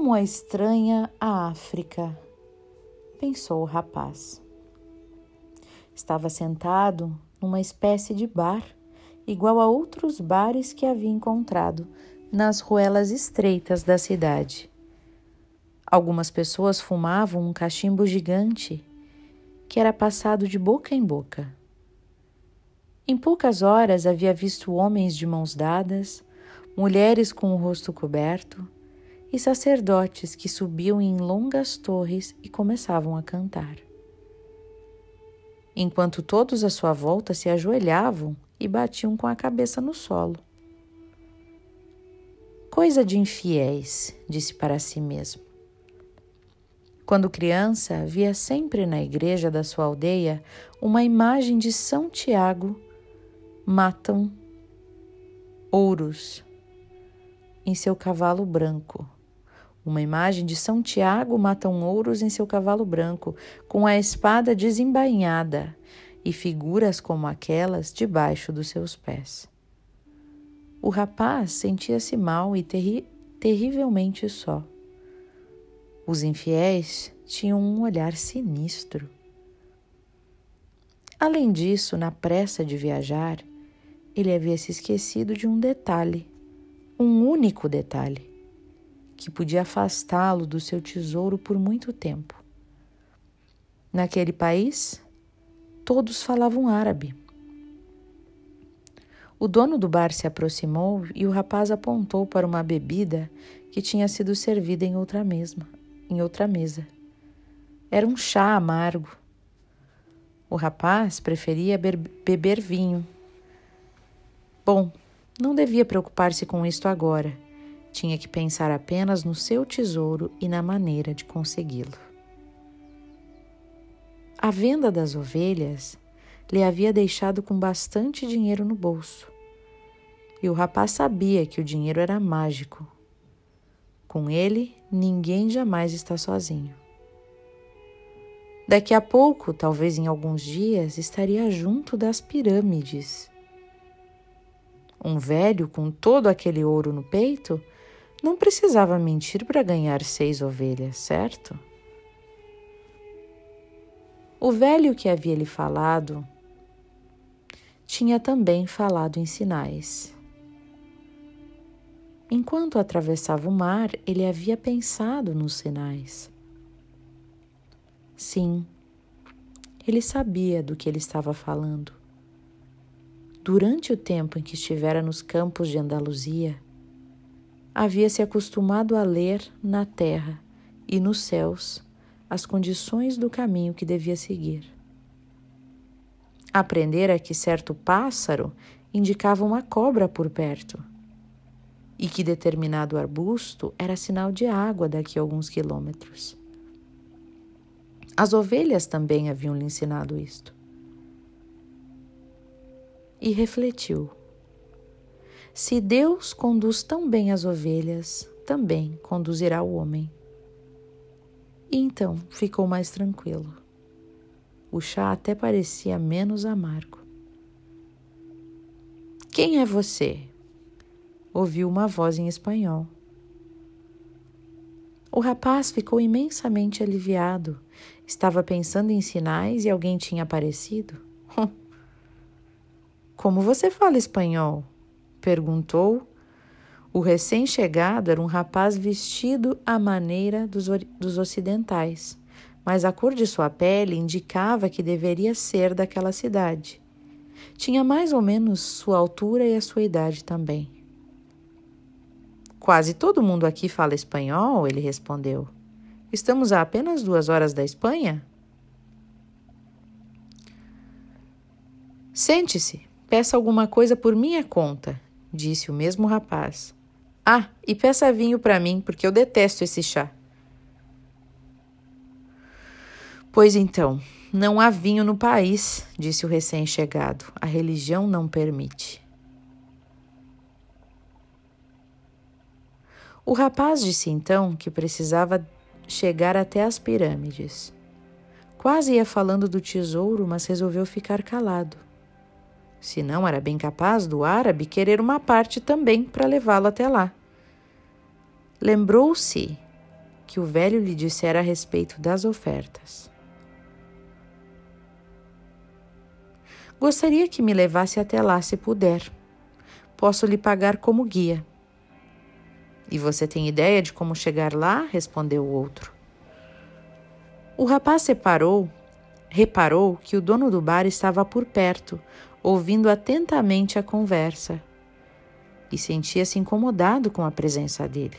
Como é estranha a África, pensou o rapaz. Estava sentado numa espécie de bar, igual a outros bares que havia encontrado nas ruelas estreitas da cidade. Algumas pessoas fumavam um cachimbo gigante que era passado de boca em boca. Em poucas horas havia visto homens de mãos dadas, mulheres com o rosto coberto e sacerdotes que subiam em longas torres e começavam a cantar. Enquanto todos à sua volta se ajoelhavam e batiam com a cabeça no solo. Coisa de infiéis, disse para si mesmo. Quando criança, via sempre na igreja da sua aldeia uma imagem de São Tiago matam ouros em seu cavalo branco. Uma imagem de São Tiago matam ouros em seu cavalo branco, com a espada desembainhada, e figuras como aquelas debaixo dos seus pés. O rapaz sentia-se mal e terri terrivelmente só. Os infiéis tinham um olhar sinistro. Além disso, na pressa de viajar, ele havia se esquecido de um detalhe, um único detalhe, que podia afastá-lo do seu tesouro por muito tempo. Naquele país, todos falavam árabe. O dono do bar se aproximou e o rapaz apontou para uma bebida que tinha sido servida em outra mesa. Em outra mesa. Era um chá amargo. O rapaz preferia beber vinho. Bom, não devia preocupar-se com isto agora. Tinha que pensar apenas no seu tesouro e na maneira de consegui-lo. A venda das ovelhas lhe havia deixado com bastante dinheiro no bolso. E o rapaz sabia que o dinheiro era mágico. Com ele, ninguém jamais está sozinho. Daqui a pouco, talvez em alguns dias, estaria junto das pirâmides. Um velho com todo aquele ouro no peito não precisava mentir para ganhar seis ovelhas, certo? O velho que havia lhe falado tinha também falado em sinais. Enquanto atravessava o mar, ele havia pensado nos sinais. Sim, ele sabia do que ele estava falando. Durante o tempo em que estivera nos campos de Andaluzia, havia se acostumado a ler na terra e nos céus as condições do caminho que devia seguir. Aprendera que certo pássaro indicava uma cobra por perto e que determinado arbusto era sinal de água daqui a alguns quilômetros. As ovelhas também haviam lhe ensinado isto. E refletiu: se Deus conduz tão bem as ovelhas, também conduzirá o homem. E então ficou mais tranquilo. O chá até parecia menos amargo. Quem é você? Ouviu uma voz em espanhol. O rapaz ficou imensamente aliviado. Estava pensando em sinais e alguém tinha aparecido. Como você fala espanhol? Perguntou. O recém-chegado era um rapaz vestido à maneira dos, dos ocidentais mas a cor de sua pele indicava que deveria ser daquela cidade. Tinha mais ou menos sua altura e a sua idade também. Quase todo mundo aqui fala espanhol, ele respondeu. Estamos a apenas duas horas da Espanha? Sente-se, peça alguma coisa por minha conta, disse o mesmo rapaz. Ah, e peça vinho para mim, porque eu detesto esse chá. Pois então, não há vinho no país, disse o recém-chegado. A religião não permite. O rapaz disse então que precisava chegar até as pirâmides. Quase ia falando do tesouro, mas resolveu ficar calado. Se não era bem capaz do árabe querer uma parte também para levá-lo até lá. Lembrou-se que o velho lhe dissera a respeito das ofertas. Gostaria que me levasse até lá se puder. Posso lhe pagar como guia. E você tem ideia de como chegar lá? respondeu o outro. O rapaz separou, reparou que o dono do bar estava por perto, ouvindo atentamente a conversa, e sentia-se incomodado com a presença dele.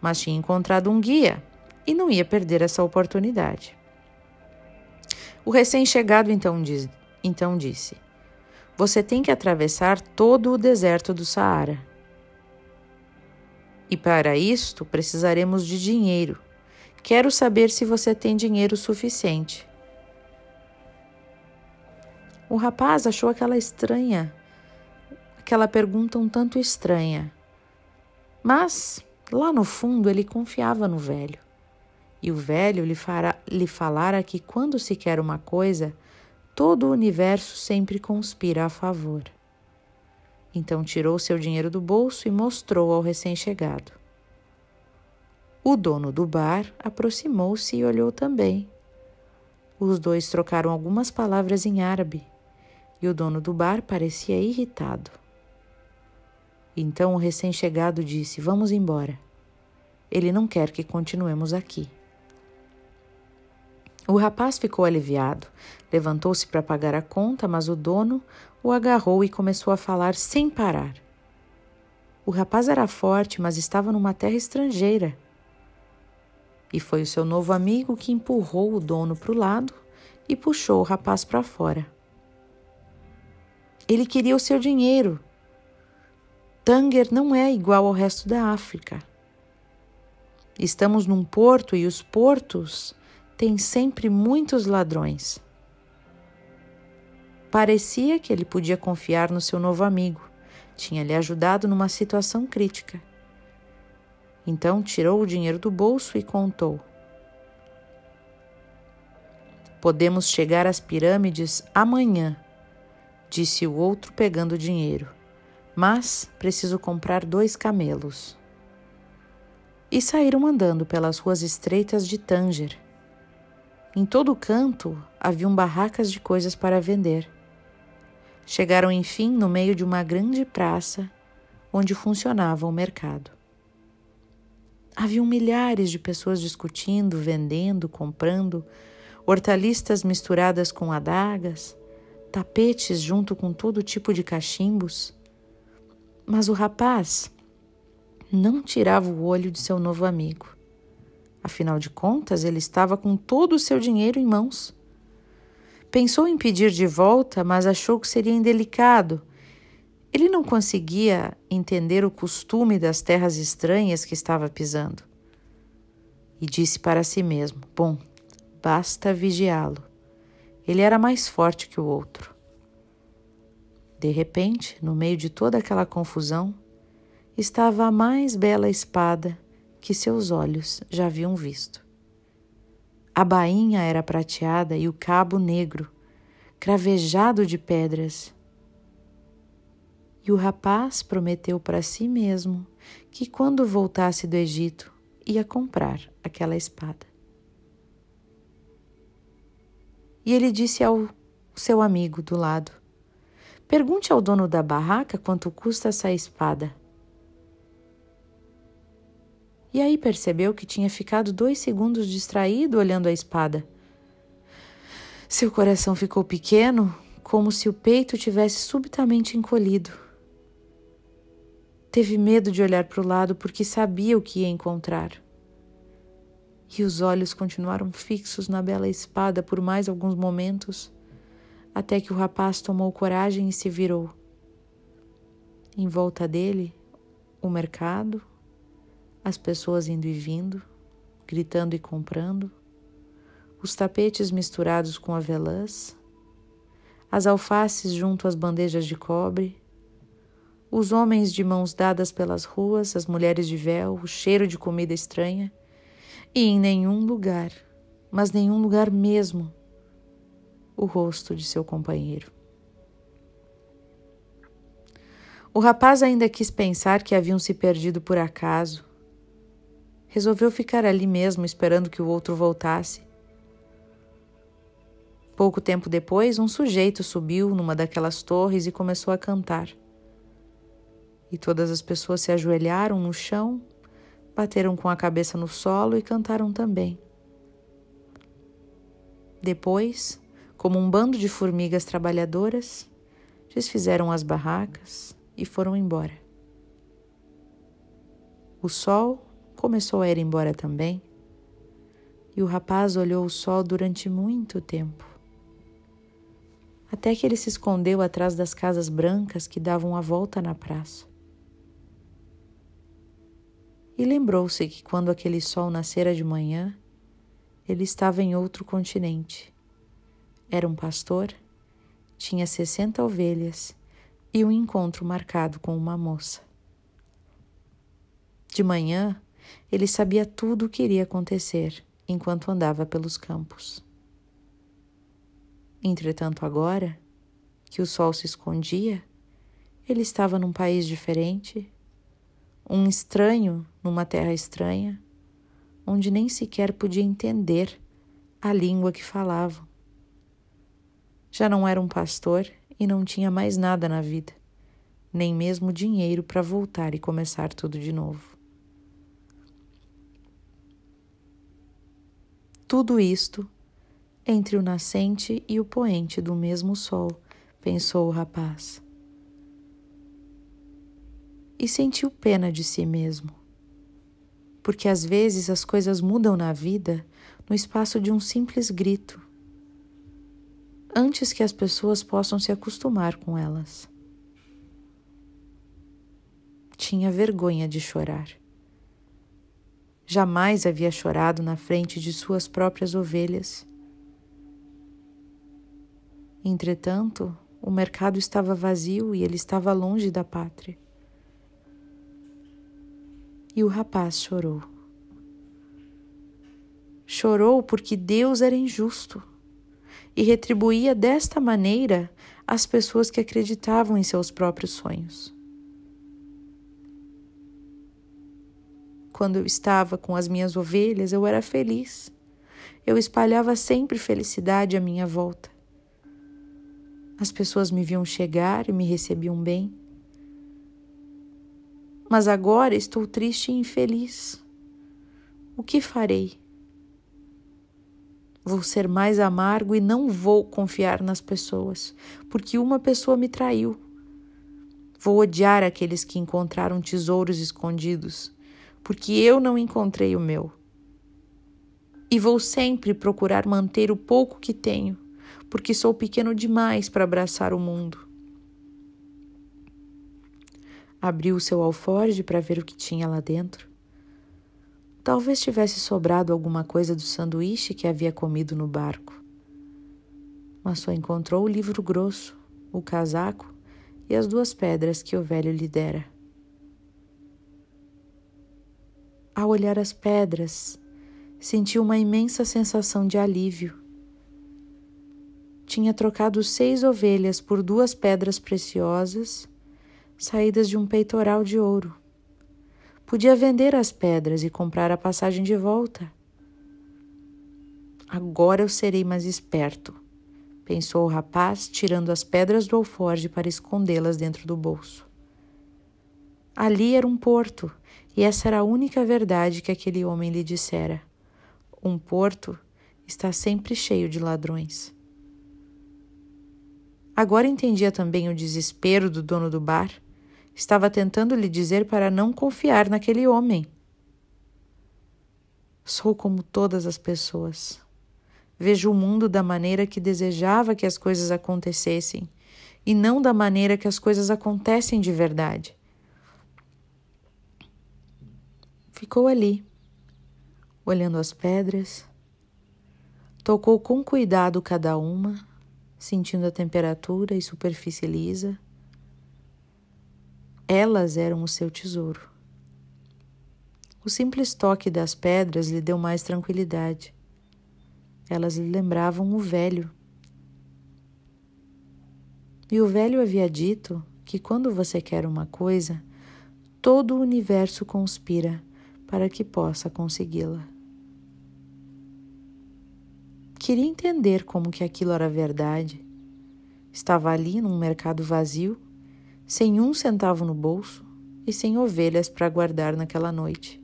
Mas tinha encontrado um guia e não ia perder essa oportunidade. O recém-chegado então, diz, então disse: Você tem que atravessar todo o deserto do Saara. E para isto precisaremos de dinheiro. Quero saber se você tem dinheiro suficiente. O rapaz achou aquela estranha, aquela pergunta um tanto estranha. Mas, lá no fundo, ele confiava no velho. E o velho lhe, fará, lhe falara que quando se quer uma coisa, todo o universo sempre conspira a favor. Então tirou seu dinheiro do bolso e mostrou ao recém-chegado. O dono do bar aproximou-se e olhou também. Os dois trocaram algumas palavras em árabe e o dono do bar parecia irritado. Então o recém-chegado disse: Vamos embora. Ele não quer que continuemos aqui. O rapaz ficou aliviado, levantou-se para pagar a conta, mas o dono o agarrou e começou a falar sem parar. O rapaz era forte, mas estava numa terra estrangeira. E foi o seu novo amigo que empurrou o dono para o lado e puxou o rapaz para fora. Ele queria o seu dinheiro. Tanger não é igual ao resto da África. Estamos num porto e os portos têm sempre muitos ladrões. Parecia que ele podia confiar no seu novo amigo. Tinha lhe ajudado numa situação crítica. Então tirou o dinheiro do bolso e contou. Podemos chegar às pirâmides amanhã disse o outro pegando o dinheiro. Mas preciso comprar dois camelos. E saíram andando pelas ruas estreitas de Tanger. Em todo canto haviam barracas de coisas para vender. Chegaram enfim no meio de uma grande praça onde funcionava o mercado. Haviam milhares de pessoas discutindo, vendendo, comprando, hortaliças misturadas com adagas, tapetes junto com todo tipo de cachimbos. Mas o rapaz não tirava o olho de seu novo amigo. Afinal de contas, ele estava com todo o seu dinheiro em mãos. Pensou em pedir de volta, mas achou que seria indelicado. Ele não conseguia entender o costume das terras estranhas que estava pisando. E disse para si mesmo: Bom, basta vigiá-lo. Ele era mais forte que o outro. De repente, no meio de toda aquela confusão, estava a mais bela espada que seus olhos já haviam visto. A bainha era prateada e o cabo negro, cravejado de pedras. E o rapaz prometeu para si mesmo que quando voltasse do Egito ia comprar aquela espada. E ele disse ao seu amigo do lado: Pergunte ao dono da barraca quanto custa essa espada. E aí percebeu que tinha ficado dois segundos distraído olhando a espada. Seu coração ficou pequeno, como se o peito tivesse subitamente encolhido. Teve medo de olhar para o lado porque sabia o que ia encontrar e os olhos continuaram fixos na bela espada por mais alguns momentos, até que o rapaz tomou coragem e se virou. Em volta dele, o mercado, as pessoas indo e vindo, gritando e comprando, os tapetes misturados com avelãs, as alfaces junto às bandejas de cobre, os homens de mãos dadas pelas ruas, as mulheres de véu, o cheiro de comida estranha e em nenhum lugar, mas nenhum lugar mesmo, o rosto de seu companheiro. O rapaz ainda quis pensar que haviam se perdido por acaso. resolveu ficar ali mesmo esperando que o outro voltasse. Pouco tempo depois, um sujeito subiu numa daquelas torres e começou a cantar. E todas as pessoas se ajoelharam no chão, bateram com a cabeça no solo e cantaram também. Depois, como um bando de formigas trabalhadoras, desfizeram as barracas e foram embora. O sol começou a ir embora também, e o rapaz olhou o sol durante muito tempo. Até que ele se escondeu atrás das casas brancas que davam a volta na praça. E lembrou-se que quando aquele sol nascera de manhã, ele estava em outro continente. Era um pastor, tinha sessenta ovelhas e um encontro marcado com uma moça. De manhã, ele sabia tudo o que iria acontecer enquanto andava pelos campos. Entretanto, agora que o sol se escondia, ele estava num país diferente, um estranho numa terra estranha, onde nem sequer podia entender a língua que falavam. Já não era um pastor e não tinha mais nada na vida, nem mesmo dinheiro para voltar e começar tudo de novo. Tudo isto entre o nascente e o poente do mesmo sol, pensou o rapaz. E sentiu pena de si mesmo, porque às vezes as coisas mudam na vida no espaço de um simples grito, antes que as pessoas possam se acostumar com elas. Tinha vergonha de chorar. Jamais havia chorado na frente de suas próprias ovelhas. Entretanto, o mercado estava vazio e ele estava longe da pátria. E o rapaz chorou. Chorou porque Deus era injusto e retribuía desta maneira as pessoas que acreditavam em seus próprios sonhos. Quando eu estava com as minhas ovelhas, eu era feliz. Eu espalhava sempre felicidade à minha volta. As pessoas me viam chegar e me recebiam bem. Mas agora estou triste e infeliz. O que farei? Vou ser mais amargo e não vou confiar nas pessoas, porque uma pessoa me traiu. Vou odiar aqueles que encontraram tesouros escondidos porque eu não encontrei o meu. E vou sempre procurar manter o pouco que tenho, porque sou pequeno demais para abraçar o mundo. Abriu o seu alforge para ver o que tinha lá dentro. Talvez tivesse sobrado alguma coisa do sanduíche que havia comido no barco. Mas só encontrou o livro grosso, o casaco e as duas pedras que o velho lhe dera. Ao olhar as pedras, sentiu uma imensa sensação de alívio. Tinha trocado seis ovelhas por duas pedras preciosas, saídas de um peitoral de ouro. Podia vender as pedras e comprar a passagem de volta. Agora eu serei mais esperto, pensou o rapaz, tirando as pedras do alforge para escondê-las dentro do bolso. Ali era um porto e essa era a única verdade que aquele homem lhe dissera. Um porto está sempre cheio de ladrões. Agora entendia também o desespero do dono do bar. Estava tentando lhe dizer para não confiar naquele homem. Sou como todas as pessoas. Vejo o mundo da maneira que desejava que as coisas acontecessem e não da maneira que as coisas acontecem de verdade. Ficou ali, olhando as pedras, tocou com cuidado cada uma, sentindo a temperatura e superfície lisa. Elas eram o seu tesouro. O simples toque das pedras lhe deu mais tranquilidade. Elas lhe lembravam o velho. E o velho havia dito que quando você quer uma coisa, todo o universo conspira para que possa consegui-la. Queria entender como que aquilo era verdade. Estava ali num mercado vazio, sem um centavo no bolso e sem ovelhas para guardar naquela noite.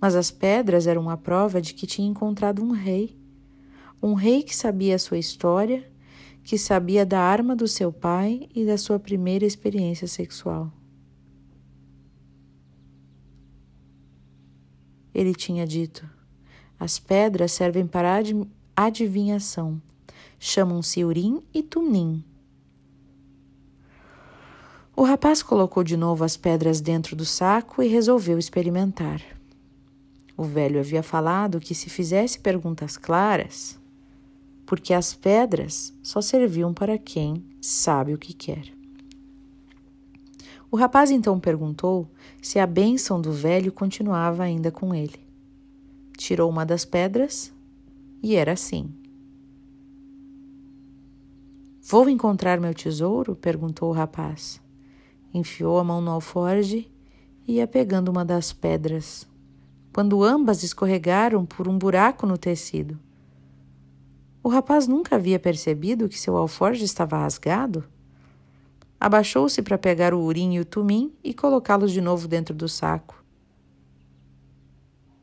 Mas as pedras eram a prova de que tinha encontrado um rei, um rei que sabia a sua história, que sabia da arma do seu pai e da sua primeira experiência sexual. Ele tinha dito: as pedras servem para adivinhação. Chamam-se Urim e Tumim. O rapaz colocou de novo as pedras dentro do saco e resolveu experimentar. O velho havia falado que se fizesse perguntas claras, porque as pedras só serviam para quem sabe o que quer. O rapaz então perguntou se a bênção do velho continuava ainda com ele. Tirou uma das pedras e era assim. Vou encontrar meu tesouro? perguntou o rapaz. Enfiou a mão no alforge e ia pegando uma das pedras, quando ambas escorregaram por um buraco no tecido. O rapaz nunca havia percebido que seu alforje estava rasgado. Abaixou-se para pegar o urim e o tumim e colocá-los de novo dentro do saco.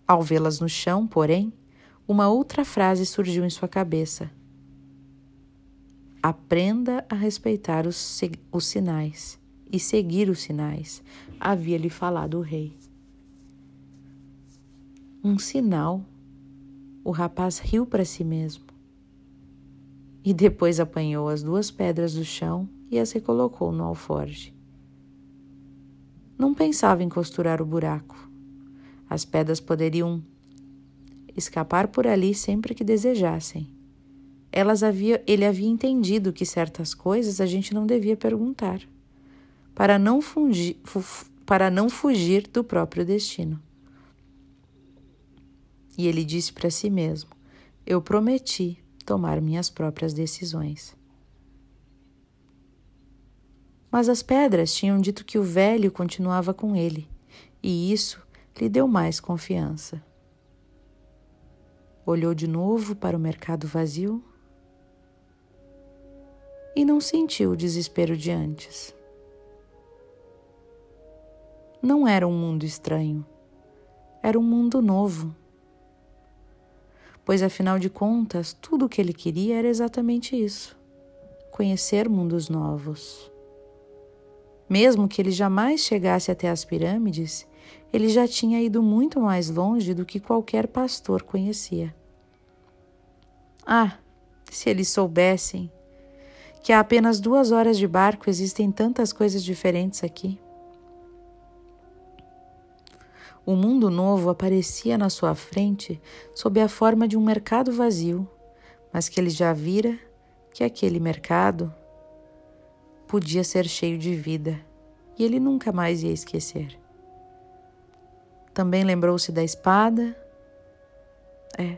Ao vê-las no chão, porém, uma outra frase surgiu em sua cabeça. Aprenda a respeitar os, os sinais e seguir os sinais, havia-lhe falado o rei. Um sinal. O rapaz riu para si mesmo e depois apanhou as duas pedras do chão e as recolocou no alforge. Não pensava em costurar o buraco. As pedras poderiam escapar por ali sempre que desejassem. Havia, ele havia entendido que certas coisas a gente não devia perguntar, para não, fugir, para não fugir do próprio destino. E ele disse para si mesmo: Eu prometi tomar minhas próprias decisões. Mas as pedras tinham dito que o velho continuava com ele, e isso lhe deu mais confiança. Olhou de novo para o mercado vazio e não sentiu o desespero de antes. Não era um mundo estranho, era um mundo novo pois afinal de contas, tudo o que ele queria era exatamente isso: conhecer mundos novos. Mesmo que ele jamais chegasse até as pirâmides, ele já tinha ido muito mais longe do que qualquer pastor conhecia. Ah, se eles soubessem que há apenas duas horas de barco existem tantas coisas diferentes aqui. O mundo novo aparecia na sua frente sob a forma de um mercado vazio, mas que ele já vira que aquele mercado podia ser cheio de vida e ele nunca mais ia esquecer. Também lembrou-se da espada. É,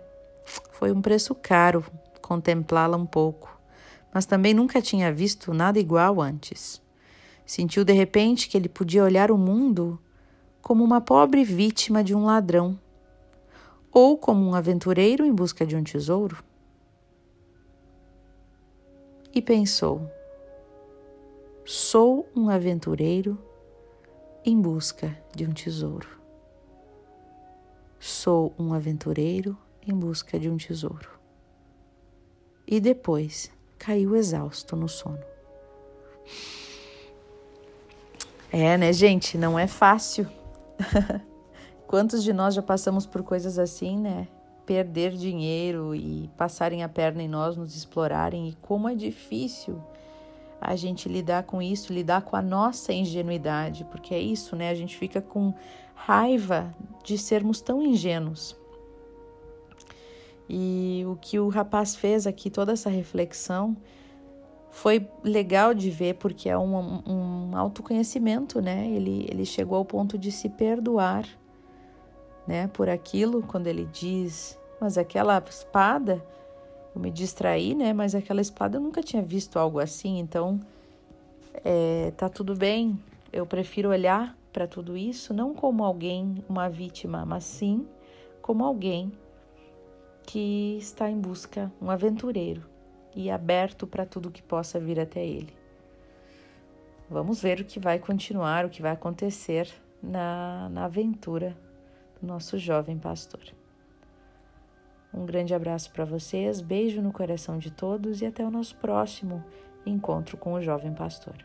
foi um preço caro contemplá-la um pouco, mas também nunca tinha visto nada igual antes. Sentiu de repente que ele podia olhar o mundo como uma pobre vítima de um ladrão, ou como um aventureiro em busca de um tesouro. E pensou: sou um aventureiro em busca de um tesouro. Sou um aventureiro em busca de um tesouro. E depois caiu exausto no sono. É, né, gente? Não é fácil Quantos de nós já passamos por coisas assim, né? Perder dinheiro e passarem a perna em nós, nos explorarem, e como é difícil a gente lidar com isso, lidar com a nossa ingenuidade, porque é isso, né? A gente fica com raiva de sermos tão ingênuos. E o que o rapaz fez aqui, toda essa reflexão, foi legal de ver porque é um, um autoconhecimento, né? Ele, ele chegou ao ponto de se perdoar, né? Por aquilo, quando ele diz, mas aquela espada, eu me distraí, né? Mas aquela espada eu nunca tinha visto algo assim, então é, tá tudo bem. Eu prefiro olhar para tudo isso não como alguém, uma vítima, mas sim como alguém que está em busca, um aventureiro e aberto para tudo que possa vir até ele. Vamos ver o que vai continuar, o que vai acontecer na, na aventura do nosso jovem pastor. Um grande abraço para vocês, beijo no coração de todos e até o nosso próximo encontro com o jovem pastor.